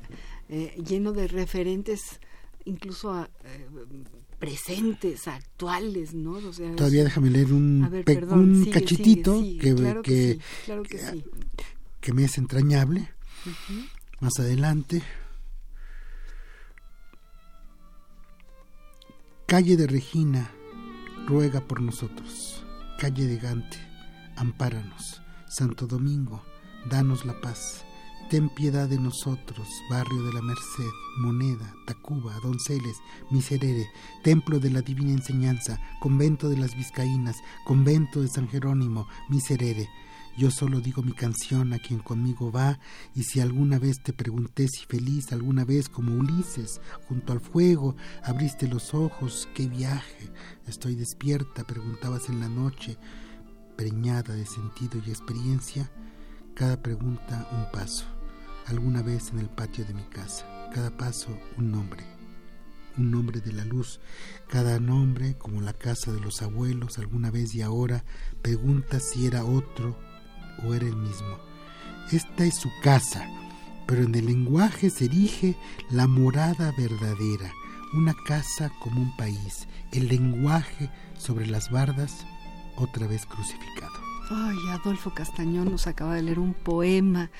eh, lleno de referentes incluso a, eh, presentes, actuales, ¿no? O sea, Todavía déjame leer un, ver, perdón, un sigue, cachitito sigue, sigue. que, Claro que que, sí, claro que sí. que me es entrañable. Más adelante. Calle de Regina, ruega por nosotros. Calle de Gante, ampáranos. Santo Domingo, danos la paz. Ten piedad de nosotros, barrio de la Merced, Moneda, Tacuba, Donceles, Miserere, Templo de la Divina Enseñanza, Convento de las Vizcaínas, Convento de San Jerónimo, Miserere. Yo solo digo mi canción a quien conmigo va, y si alguna vez te pregunté si feliz, alguna vez como Ulises, junto al fuego, abriste los ojos, qué viaje, estoy despierta, preguntabas en la noche, preñada de sentido y experiencia, cada pregunta un paso, alguna vez en el patio de mi casa, cada paso un nombre, un nombre de la luz, cada nombre, como la casa de los abuelos, alguna vez y ahora, pregunta si era otro o era el mismo. Esta es su casa, pero en el lenguaje se erige la morada verdadera, una casa como un país, el lenguaje sobre las bardas, otra vez crucificado. Ay, Adolfo Castañón nos acaba de leer un poema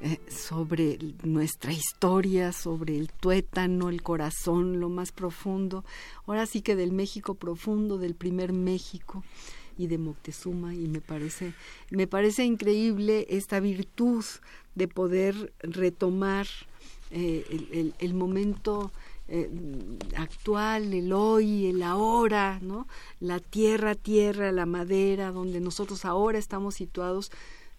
eh, sobre nuestra historia, sobre el tuétano, el corazón, lo más profundo. Ahora sí que del México profundo, del primer México y de Moctezuma y me parece me parece increíble esta virtud de poder retomar eh, el, el- momento eh, actual, el hoy, el ahora, ¿no? La tierra, tierra, la madera, donde nosotros ahora estamos situados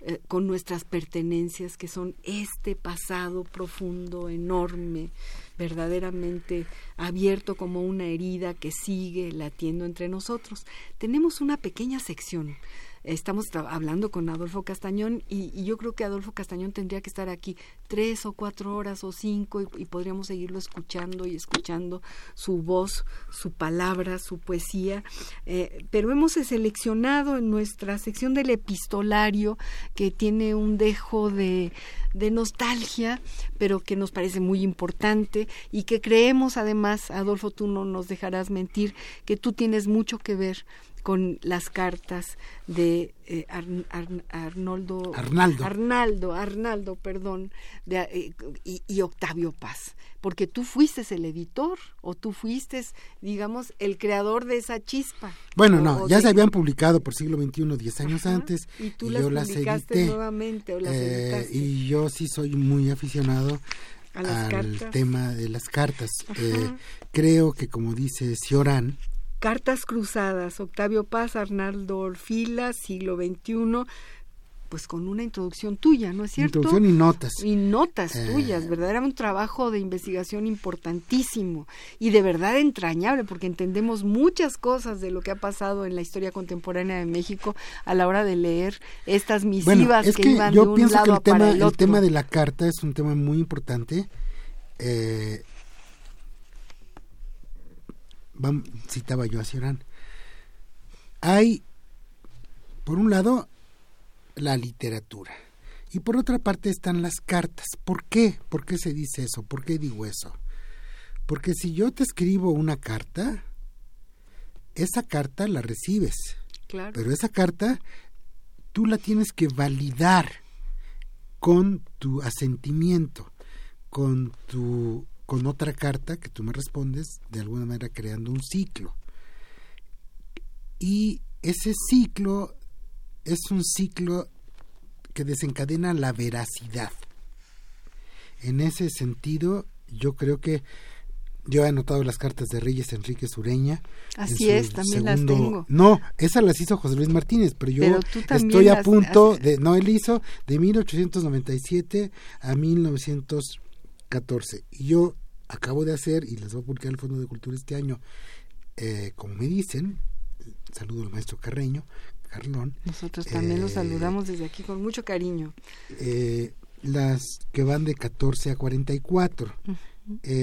eh, con nuestras pertenencias, que son este pasado profundo, enorme, verdaderamente abierto como una herida que sigue latiendo entre nosotros. Tenemos una pequeña sección estamos hablando con Adolfo Castañón y, yo creo que Adolfo Castañón tendría que estar aquí tres o cuatro horas o cinco y, podríamos seguirlo escuchando y escuchando su voz, su palabra, su poesía. Eh, pero hemos seleccionado en nuestra sección del epistolario que tiene un dejo de, de nostalgia, pero que nos parece muy importante y que creemos además, Adolfo, tú no nos dejarás mentir, que tú tienes mucho que ver con las cartas de eh, Arnoldo Arnaldo. Arnaldo Arnaldo perdón de, eh, y, Octavio Paz. Porque tú fuiste el editor o tú fuiste digamos el creador de esa chispa. Bueno no ya se habían publicado por siglo XXI diez años antes y tú las yo las edité nuevamente o las eh, y yo sí soy muy aficionado al tema de las cartas. Creo que como dice Ciorán Cartas Cruzadas, Octavio Paz, Arnaldo Orfila, siglo XXI, pues con una introducción tuya, ¿no es cierto? Introducción y notas. Y notas eh. tuyas, ¿verdad? Era un trabajo de investigación importantísimo y de verdad entrañable, porque entendemos muchas cosas de lo que ha pasado en la historia contemporánea de México a la hora de leer estas misivas es que, iban de un lado que el tema, el, el tema de la carta es un tema muy importante. Eh, citaba yo a Ciorán. Hay, por un lado, la literatura. Y por otra parte están las cartas. ¿Por qué? ¿Por qué se dice eso? ¿Por qué digo eso? Porque si yo te escribo una carta, esa carta la recibes. Claro. Pero esa carta tú la tienes que validar con tu asentimiento, con tu con otra carta que tú me respondes, de alguna manera creando un ciclo. Y ese ciclo es un ciclo que desencadena la veracidad. En ese sentido, yo creo que yo he anotado las cartas de Reyes Enrique Sureña. Así es, también las tengo. No, esas las hizo José Luis Martínez, pero yo estoy a punto de... No, él hizo de 1897 a 1900 14. Y yo acabo de hacer, y les voy a publicar el Fondo de Cultura este año, eh, como me dicen, saludo al maestro Carreño, Carlón. Nosotros también los eh, saludamos desde aquí con mucho cariño. Eh, las que van de 14 a 44.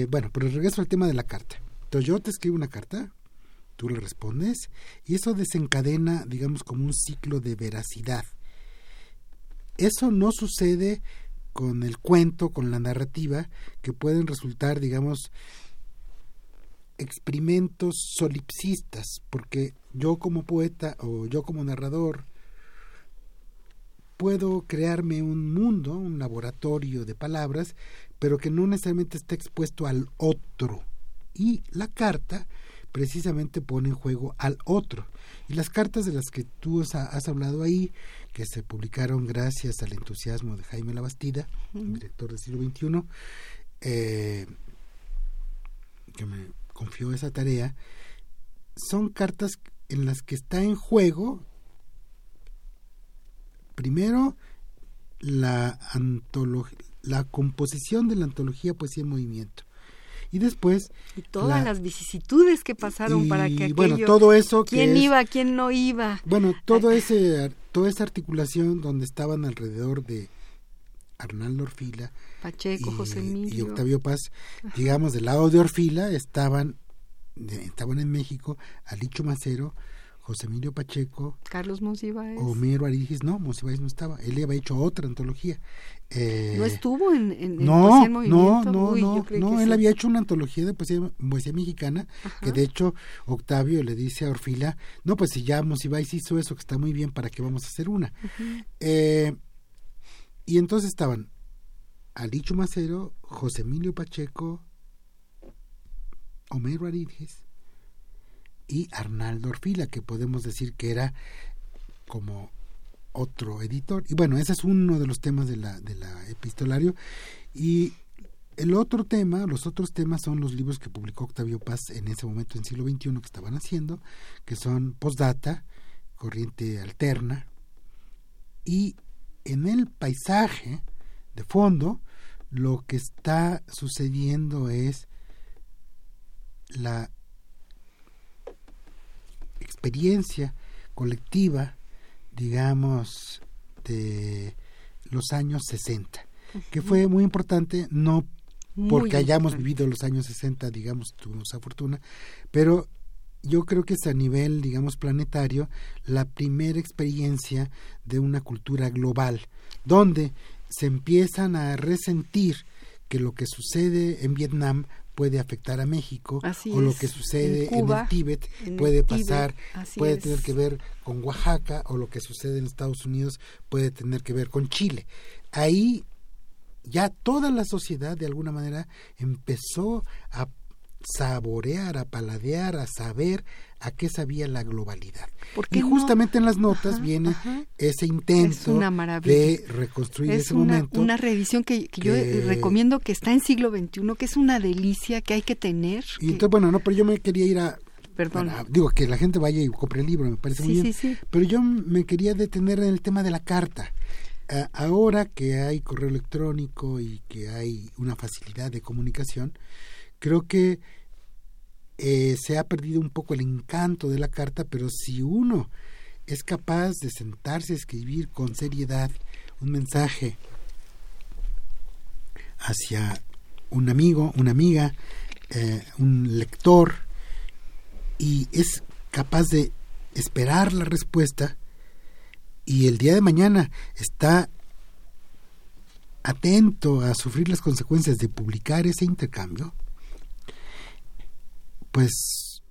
bueno, pero regreso al tema de la carta. Entonces yo te escribo una carta, tú le respondes, y eso desencadena, digamos, como un ciclo de veracidad. Eso no sucede con el cuento, con la narrativa, que pueden resultar, digamos, experimentos solipsistas, porque yo como poeta o yo como narrador puedo crearme un mundo, un laboratorio de palabras, pero que no necesariamente esté expuesto al otro. Y la carta precisamente pone en juego al otro. Y las cartas de las que tú has hablado ahí que se publicaron gracias al entusiasmo de Jaime Labastida, director del siglo XXI, eh, que me confió esa tarea, son cartas en las que está en juego, primero, la, la composición de la antología Poesía en Movimiento y después y todas las vicisitudes que pasaron para que aquello, bueno todo eso quién iba quién no iba bueno todo ese toda esa articulación donde estaban alrededor de Arnaldo Orfila Pacheco y, José Emilio. y Octavio Paz digamos del lado de Orfila estaban estaban en México Alicho Macero José Emilio Pacheco, Carlos Monsiváis, Homero Arigis, no, Monsiváis no estaba, él había hecho otra antología. Eh, ¿No estuvo en, en, no, No, no, no, no, él había hecho una antología de poesía, poesía mexicana, que de hecho Octavio le dice a Orfila, no, pues si ya Monsiváis hizo eso, que está muy bien, ¿para qué vamos a hacer una? eh, y entonces estaban Alicho Macero, José Emilio Pacheco, Homero Arigis, y Arnaldo Orfila, que podemos decir que era como otro editor. Y bueno, ese es uno de los temas de la, de la epistolario. Y el otro tema, los otros temas son los libros que publicó Octavio Paz en ese momento en siglo XXI que estaban haciendo, que son Postdata, Corriente Alterna, y en el paisaje de fondo lo que está sucediendo es la experiencia colectiva digamos, de los años 60, que fue muy importante, no porque hayamos vivido los años 60, digamos, tuvimos esa fortuna, pero yo creo que es a nivel, digamos, planetario, la primera experiencia de una cultura global, donde se empiezan a resentir que lo que sucede en Vietnam puede afectar a México o lo que sucede en, el Tíbet puede pasar, puede tener que ver con Oaxaca o lo que sucede en Estados Unidos puede tener que ver con Chile. Ahí ya toda la sociedad de alguna manera empezó a saborear, a paladear, a saber a qué sabía la globalidad. y justamente en las notas viene ese intento de reconstruir ese una, momento. Una reedición que, yo recomiendo que está en siglo XXI, que es una delicia que hay que tener. Y entonces, bueno, no, pero yo me quería ir a... Perdón. digo, que la gente vaya y compre el libro, me parece muy bien. Pero yo me quería detener en el tema de la carta. ahora que hay correo electrónico y que hay una facilidad de comunicación, creo que eh, se ha perdido un poco el encanto de la carta, pero si uno es capaz de sentarse a escribir con seriedad un mensaje hacia un amigo, una amiga, eh, un lector, y es capaz de esperar la respuesta y el día de mañana está atento a sufrir las consecuencias de publicar ese intercambio, pues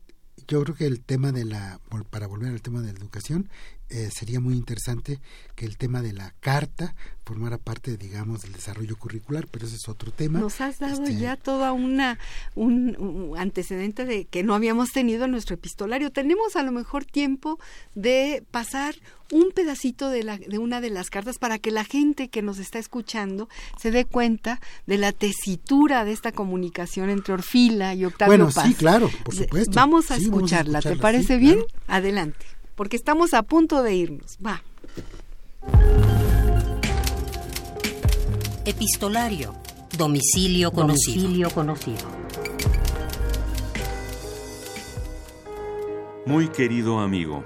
yo creo que el tema de la, para volver al tema de la educación, eh, sería muy interesante que el tema de la carta formara parte, digamos, del desarrollo curricular, pero ese es otro tema. Nos has dado este, ya toda una un, antecedente de que no habíamos tenido en nuestro epistolario. Tenemos a lo mejor tiempo de pasar un pedacito de, la, de una de las cartas para que la gente que nos está escuchando se dé cuenta de la tesitura de esta comunicación entre Orfila y Octavio bueno, sí, claro, por supuesto. Vamos a, escucharla. ¿Te parece bien? Adelante porque estamos a punto de irnos. Va. Epistolario. Domicilio conocido. Domicilio conocido. Muy querido amigo,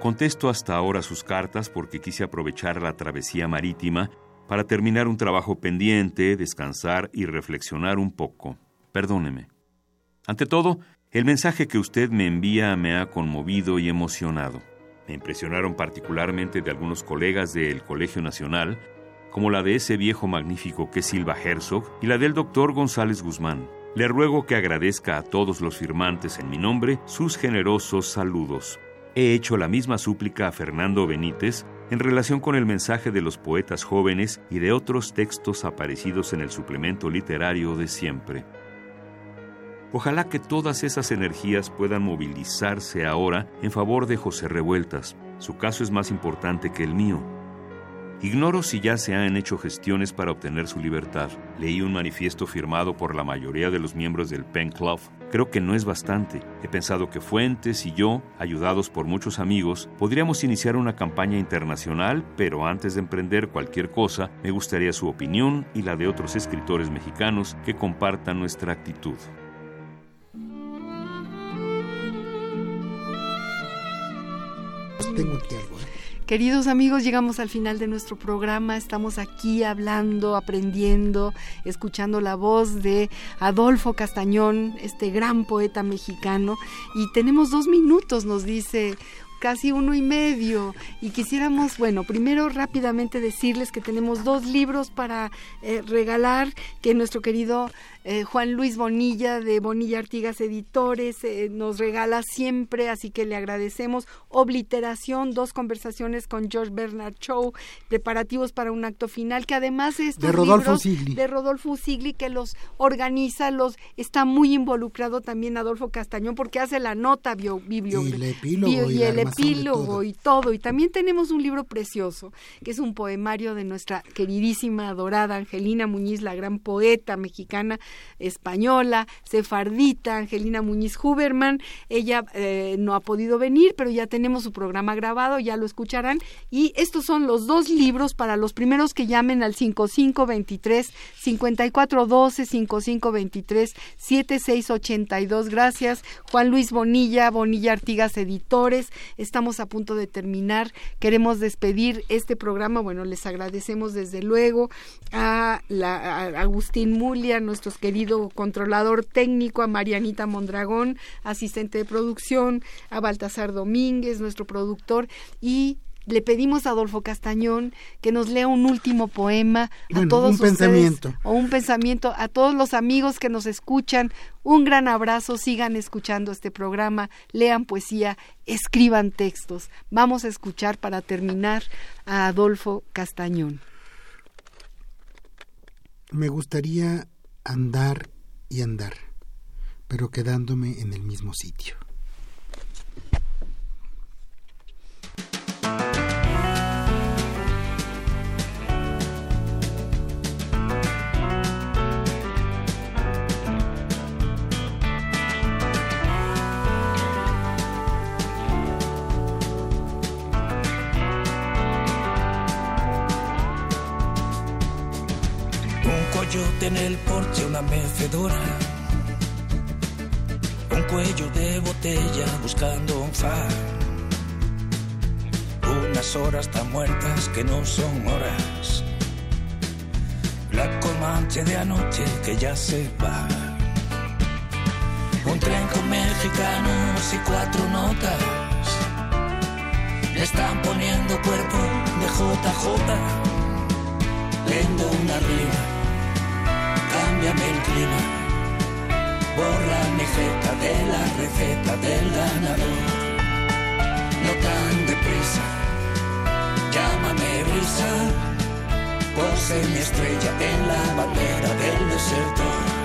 contesto hasta ahora sus cartas porque quise aprovechar la travesía marítima para terminar un trabajo pendiente, descansar y reflexionar un poco. Perdóneme. Ante todo, el mensaje que usted me envía me ha conmovido y emocionado. Me impresionaron particularmente de algunos colegas del Colegio Nacional, como la de ese viejo magnífico que Silva Herzog y la del doctor González Guzmán. Le ruego que agradezca a todos los firmantes en mi nombre sus generosos saludos. He hecho la misma súplica a Fernando Benítez en relación con el mensaje de los poetas jóvenes y de otros textos aparecidos en el suplemento literario de siempre. Ojalá que todas esas energías puedan movilizarse ahora en favor de José Revueltas. Su caso es más importante que el mío. Ignoro si ya se han hecho gestiones para obtener su libertad. Leí un manifiesto firmado por la mayoría de los miembros del Pen Club. Creo que no es bastante. He pensado que Fuentes y yo, ayudados por muchos amigos, podríamos iniciar una campaña internacional, pero antes de emprender cualquier cosa, me gustaría su opinión y la de otros escritores mexicanos que compartan nuestra actitud. Tengo aquí algo. ¿eh? Queridos amigos, llegamos al final de nuestro programa. Estamos aquí hablando, aprendiendo, escuchando la voz de Adolfo Castañón, este gran poeta mexicano. Y tenemos dos minutos, nos dice casi uno y medio y quisiéramos, bueno, primero rápidamente decirles que tenemos dos libros para eh, regalar que nuestro querido eh, Juan Luis Bonilla de Bonilla Artigas Editores eh, nos regala siempre, así que le agradecemos. Obliteración, dos conversaciones con George Bernard Shaw, preparativos para un acto final, que además es de Rodolfo Sigli. de Rodolfo Sigli que los organiza, los está muy involucrado también Adolfo Castañón porque hace la nota bibliográfica y el epílogo y, el epílogo y todo y también tenemos un libro precioso que es un poemario de nuestra queridísima adorada Angelina Muñiz, la gran poeta mexicana española, sefardita, Angelina Muñiz Huberman. Ella eh, no ha podido venir, pero ya tenemos su programa grabado, ya lo escucharán. Y estos son los dos libros para los primeros que llamen al 5523 5412 5523 7682. Gracias, Juan Luis Bonilla, Bonilla Artigas Editores. Estamos a punto de terminar. Queremos despedir este programa. Bueno, les agradecemos desde luego a, Agustín Mulia, nuestro querido controlador técnico, a Marianita Mondragón, asistente de producción, a Baltasar Domínguez, nuestro productor, y le pedimos a Adolfo Castañón que nos lea un último poema a todos un pensamiento. o un pensamiento a todos los amigos que nos escuchan. Un gran abrazo, sigan escuchando este programa, lean poesía, escriban textos. Vamos a escuchar para terminar a Adolfo Castañón. Me gustaría andar y andar, pero quedándome en el mismo sitio. En el porche una mecedora, un cuello de botella buscando un far, unas horas tan muertas que no son horas, la comanche de anoche que ya se va, un tren con mexicanos y cuatro notas, están poniendo cuerpo de JJ, leyendo una rima cámbiame el clima. Borra mi feta de la receta del ganador. No tan deprisa, llámame brisa. Pose mi estrella en la bandera del desierto.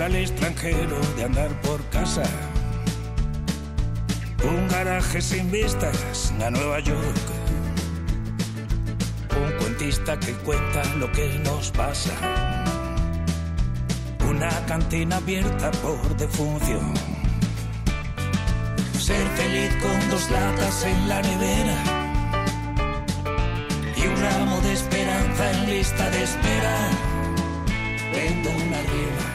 al extranjero de andar por Un garaje sin vistas a Nueva York. Un cuentista que cuenta lo que nos pasa. Una cantina abierta por defunción. Ser feliz con dos latas en la nevera. Y un ramo de esperanza en lista de espera. Vendo una arriba